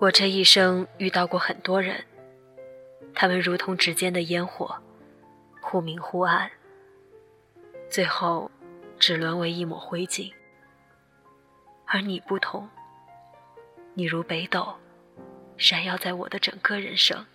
我这一生遇到过很多人，他们如同指尖的烟火，忽明忽暗，最后只沦为一抹灰烬。而你不同，你如北斗，闪耀在我的整个人生。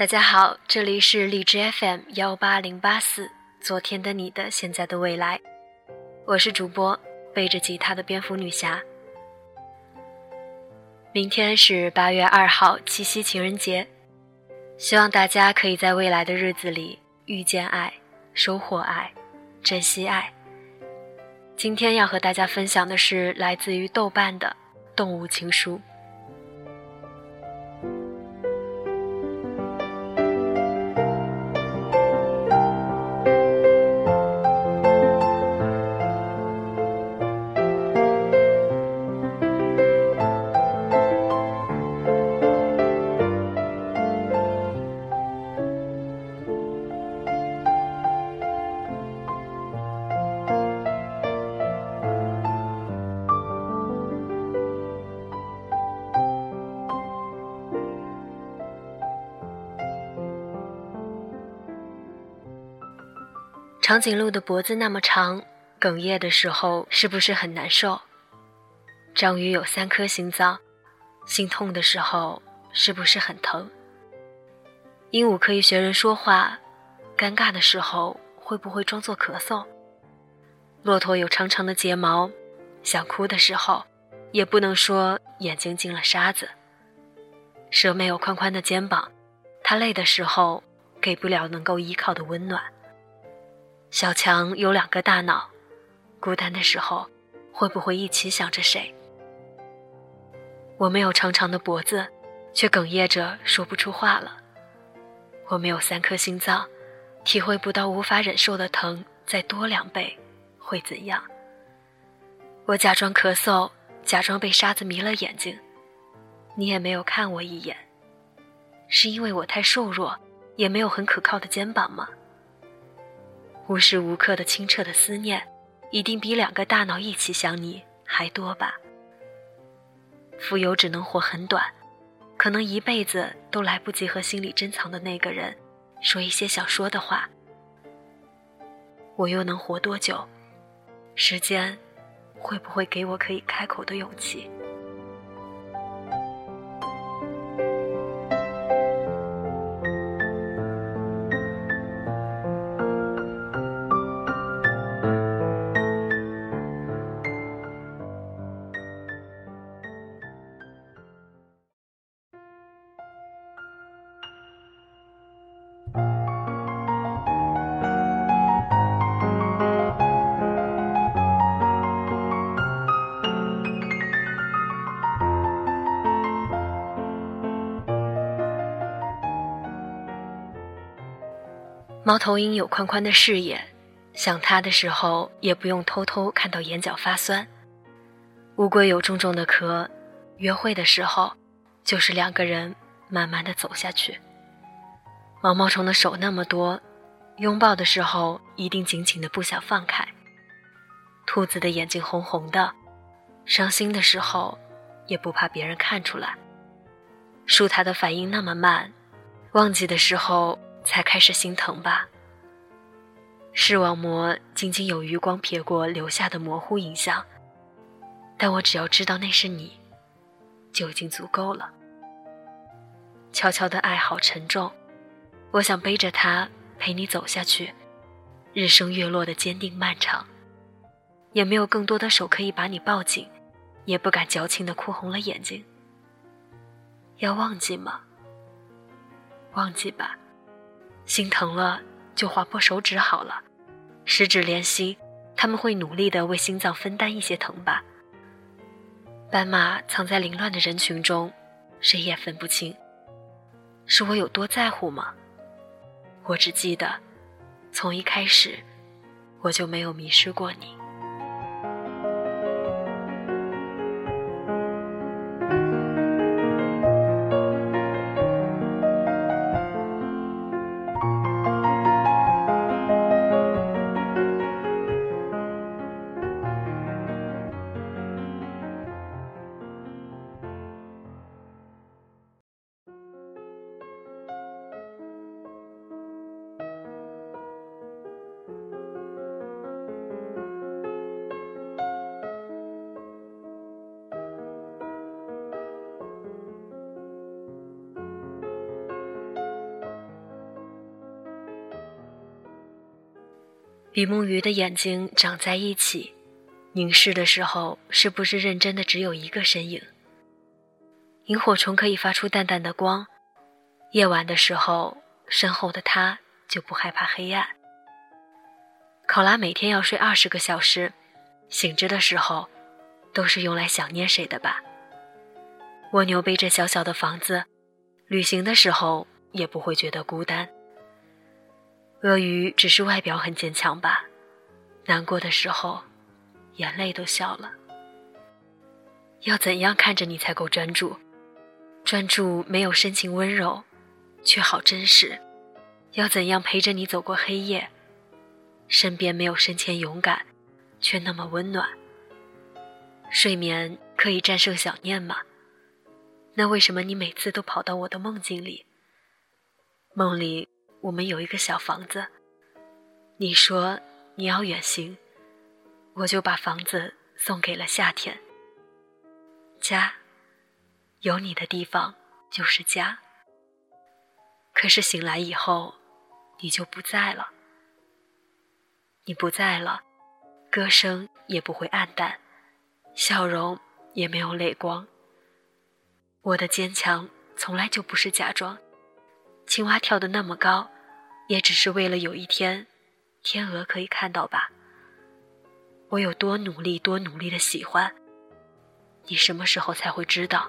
大家好，这里是荔枝 FM 幺八零八四，昨天的你的现在的未来，我是主播背着吉他的蝙蝠女侠。明天是八月二号，七夕情人节，希望大家可以在未来的日子里遇见爱，收获爱，珍惜爱。今天要和大家分享的是来自于豆瓣的《动物情书》。长颈鹿的脖子那么长，哽咽的时候是不是很难受？章鱼有三颗心脏，心痛的时候是不是很疼？鹦鹉可以学人说话，尴尬的时候会不会装作咳嗽？骆驼有长长的睫毛，想哭的时候也不能说眼睛进了沙子。蛇没有宽宽的肩膀，它累的时候给不了能够依靠的温暖。小强有两个大脑，孤单的时候会不会一起想着谁？我没有长长的脖子，却哽咽着说不出话了。我没有三颗心脏，体会不到无法忍受的疼再多两倍会怎样？我假装咳嗽，假装被沙子迷了眼睛，你也没有看我一眼，是因为我太瘦弱，也没有很可靠的肩膀吗？无时无刻的清澈的思念，一定比两个大脑一起想你还多吧？浮游只能活很短，可能一辈子都来不及和心里珍藏的那个人说一些想说的话。我又能活多久？时间会不会给我可以开口的勇气？猫头鹰有宽宽的视野，想它的时候也不用偷偷看到眼角发酸。乌龟有重重的壳，约会的时候就是两个人慢慢的走下去。毛毛虫的手那么多，拥抱的时候一定紧紧的不想放开。兔子的眼睛红红的，伤心的时候也不怕别人看出来。树它的反应那么慢，忘记的时候。才开始心疼吧。视网膜仅仅有余光瞥过留下的模糊影像，但我只要知道那是你，就已经足够了。悄悄的爱好沉重，我想背着它陪你走下去。日升月落的坚定漫长，也没有更多的手可以把你抱紧，也不敢矫情的哭红了眼睛。要忘记吗？忘记吧。心疼了就划破手指好了，十指连心，他们会努力的为心脏分担一些疼吧。斑马藏在凌乱的人群中，谁也分不清，是我有多在乎吗？我只记得，从一开始，我就没有迷失过你。比目鱼的眼睛长在一起，凝视的时候是不是认真的只有一个身影？萤火虫可以发出淡淡的光，夜晚的时候，身后的他就不害怕黑暗。考拉每天要睡二十个小时，醒着的时候，都是用来想念谁的吧？蜗牛背着小小的房子，旅行的时候也不会觉得孤单。鳄鱼只是外表很坚强吧，难过的时候，眼泪都笑了。要怎样看着你才够专注？专注没有深情温柔，却好真实。要怎样陪着你走过黑夜？身边没有深浅勇敢，却那么温暖。睡眠可以战胜想念吗？那为什么你每次都跑到我的梦境里？梦里。我们有一个小房子，你说你要远行，我就把房子送给了夏天。家，有你的地方就是家。可是醒来以后，你就不在了。你不在了，歌声也不会暗淡，笑容也没有泪光。我的坚强从来就不是假装。青蛙跳得那么高，也只是为了有一天，天鹅可以看到吧。我有多努力，多努力的喜欢，你什么时候才会知道？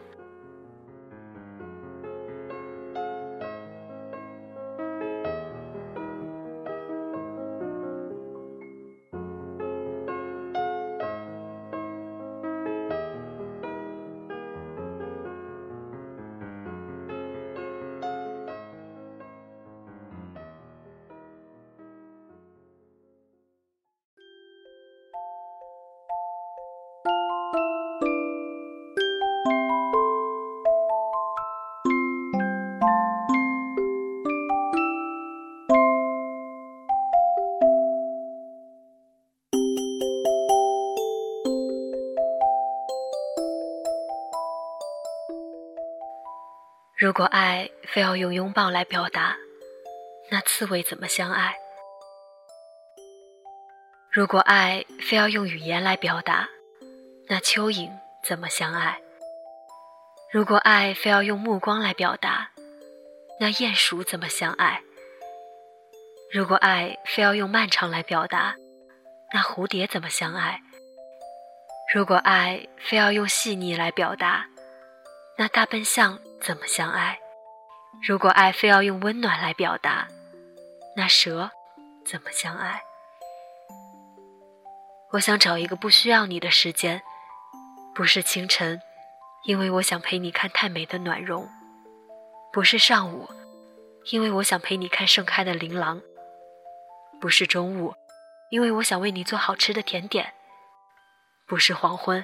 如果爱非要用拥抱来表达，那刺猬怎么相爱？如果爱非要用语言来表达，那蚯蚓怎么相爱？如果爱非要用目光来表达，那鼹鼠怎么相爱？如果爱非要用漫长来表达，那蝴蝶怎么相爱？如果爱非要用细腻来表达，那大笨象怎么相爱？如果爱非要用温暖来表达，那蛇怎么相爱？我想找一个不需要你的时间，不是清晨，因为我想陪你看太美的暖融；不是上午，因为我想陪你看盛开的琳琅；不是中午，因为我想为你做好吃的甜点；不是黄昏，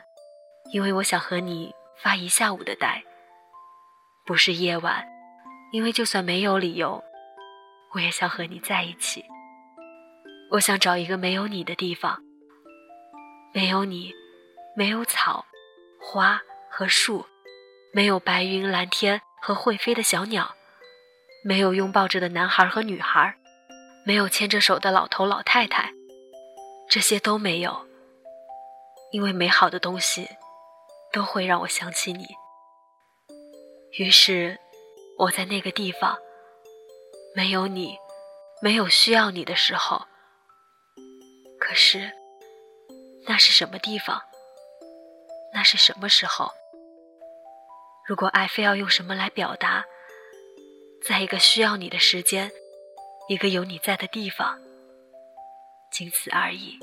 因为我想和你。发一下午的呆，不是夜晚，因为就算没有理由，我也想和你在一起。我想找一个没有你的地方，没有你，没有草、花和树，没有白云、蓝天和会飞的小鸟，没有拥抱着的男孩和女孩，没有牵着手的老头老太太，这些都没有，因为美好的东西。都会让我想起你。于是，我在那个地方，没有你，没有需要你的时候。可是，那是什么地方？那是什么时候？如果爱非要用什么来表达，在一个需要你的时间，一个有你在的地方，仅此而已。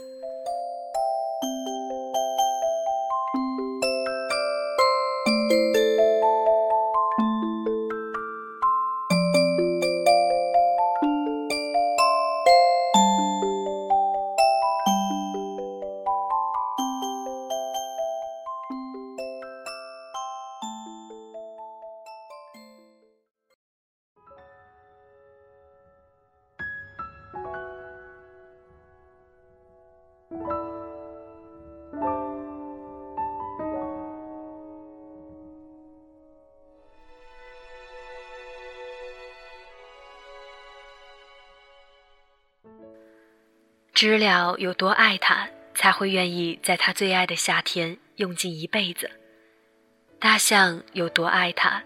知了有多爱他，才会愿意在他最爱的夏天用尽一辈子；大象有多爱他，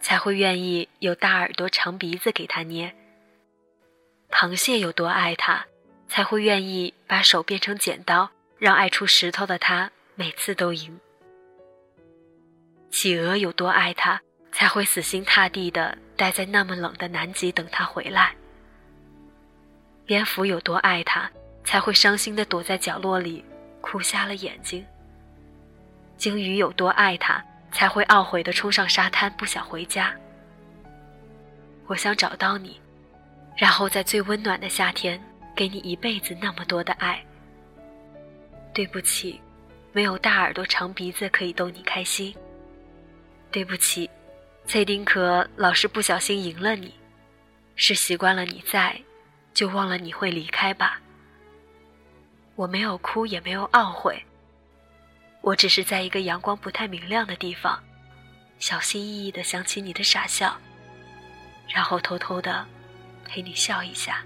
才会愿意有大耳朵、长鼻子给他捏；螃蟹有多爱他，才会愿意把手变成剪刀，让爱出石头的他每次都赢；企鹅有多爱他，才会死心塌地的待在那么冷的南极等他回来；蝙蝠有多爱他。才会伤心的躲在角落里，哭瞎了眼睛。鲸鱼有多爱他，才会懊悔的冲上沙滩，不想回家。我想找到你，然后在最温暖的夏天，给你一辈子那么多的爱。对不起，没有大耳朵长鼻子可以逗你开心。对不起，崔丁壳老是不小心赢了你，是习惯了你在，就忘了你会离开吧。我没有哭，也没有懊悔。我只是在一个阳光不太明亮的地方，小心翼翼的想起你的傻笑，然后偷偷的陪你笑一下。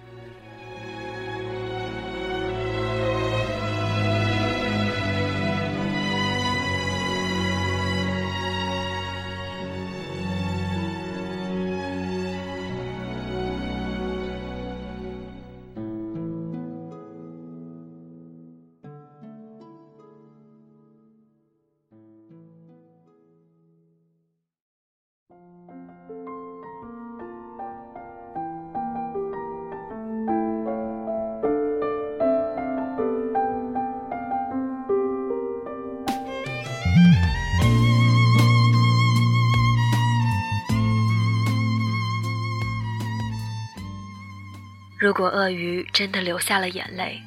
如果鳄鱼真的流下了眼泪，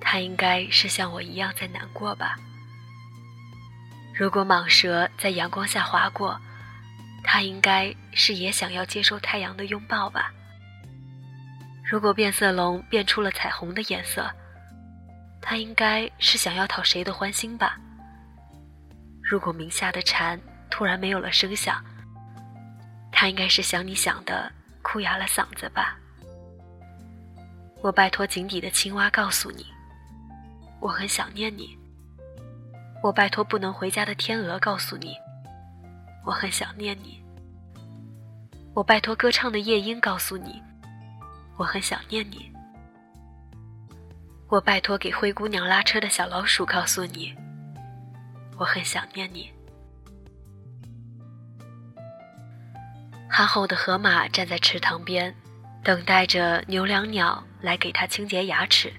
它应该是像我一样在难过吧。如果蟒蛇在阳光下划过，它应该是也想要接受太阳的拥抱吧。如果变色龙变出了彩虹的颜色，它应该是想要讨谁的欢心吧。如果鸣下的蝉突然没有了声响，它应该是想你想的哭哑了嗓子吧。我拜托井底的青蛙告诉你，我很想念你。我拜托不能回家的天鹅告诉你，我很想念你。我拜托歌唱的夜莺告诉你，我很想念你。我拜托给灰姑娘拉车的小老鼠告诉你，我很想念你。憨厚的河马站在池塘边。等待着牛椋鸟来给它清洁牙齿。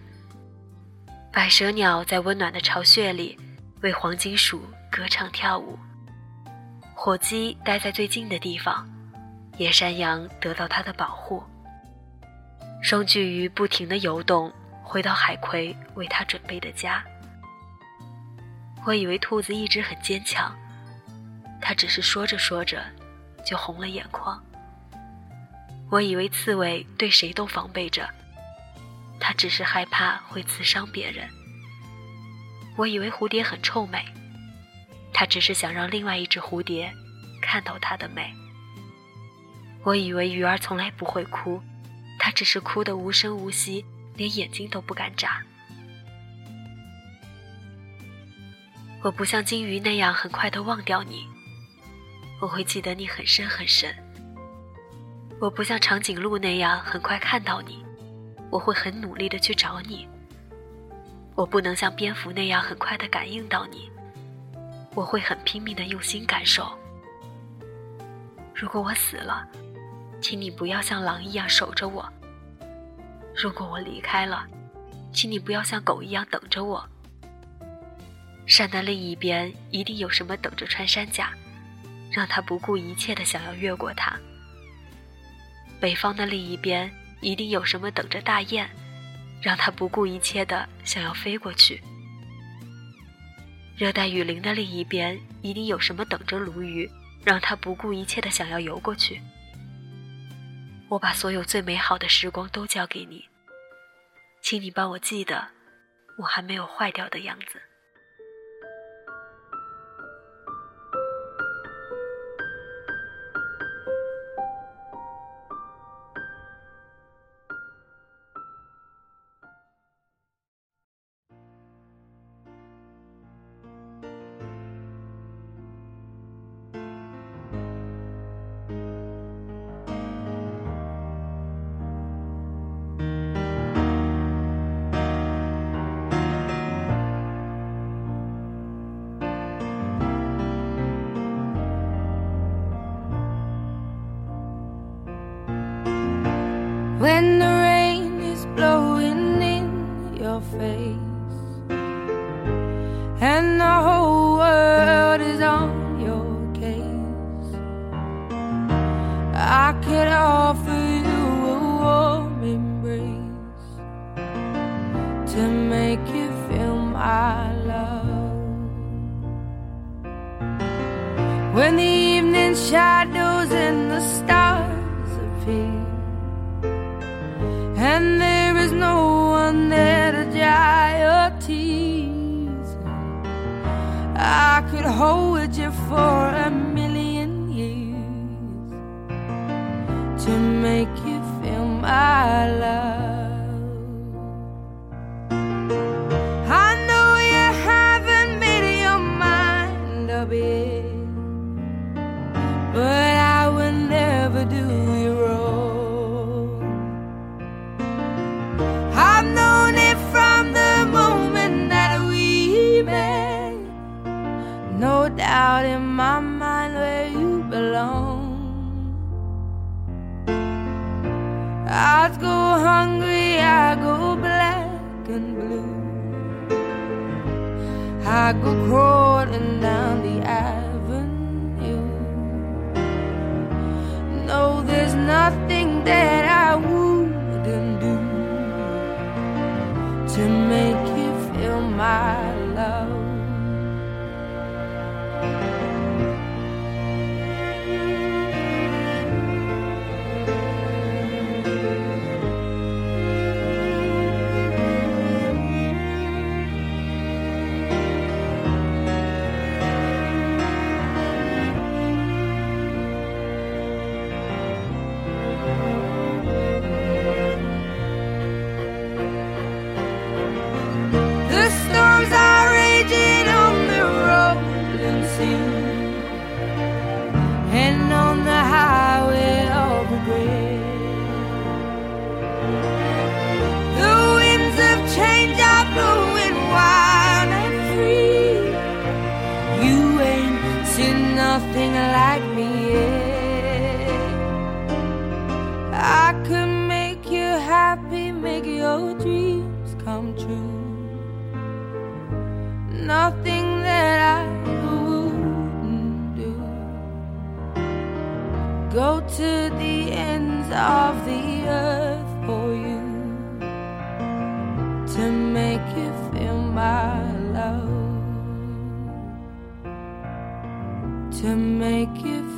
百舌鸟在温暖的巢穴里为黄金鼠歌唱跳舞。火鸡待在最近的地方，野山羊得到它的保护。双巨鱼不停地游动，回到海葵为它准备的家。我以为兔子一直很坚强，它只是说着说着就红了眼眶。我以为刺猬对谁都防备着，他只是害怕会刺伤别人。我以为蝴蝶很臭美，它只是想让另外一只蝴蝶看到它的美。我以为鱼儿从来不会哭，它只是哭得无声无息，连眼睛都不敢眨。我不像金鱼那样很快的忘掉你，我会记得你很深很深。我不像长颈鹿那样很快看到你，我会很努力的去找你。我不能像蝙蝠那样很快的感应到你，我会很拼命的用心感受。如果我死了，请你不要像狼一样守着我。如果我离开了，请你不要像狗一样等着我。山的另一边一定有什么等着穿山甲，让他不顾一切的想要越过它。北方的另一边一定有什么等着大雁，让它不顾一切的想要飞过去。热带雨林的另一边一定有什么等着鲈鱼，让它不顾一切的想要游过去。我把所有最美好的时光都交给你，请你帮我记得，我还没有坏掉的样子。Face and the whole world is on your case. I could offer you a warm embrace to make you feel my love. When the evening shadows I could hold you for a million years to make you feel my love. I go crawling down the avenue. No, there's nothing that nothing that I wouldn't do. Go to the ends of the earth for you to make you feel my love. To make you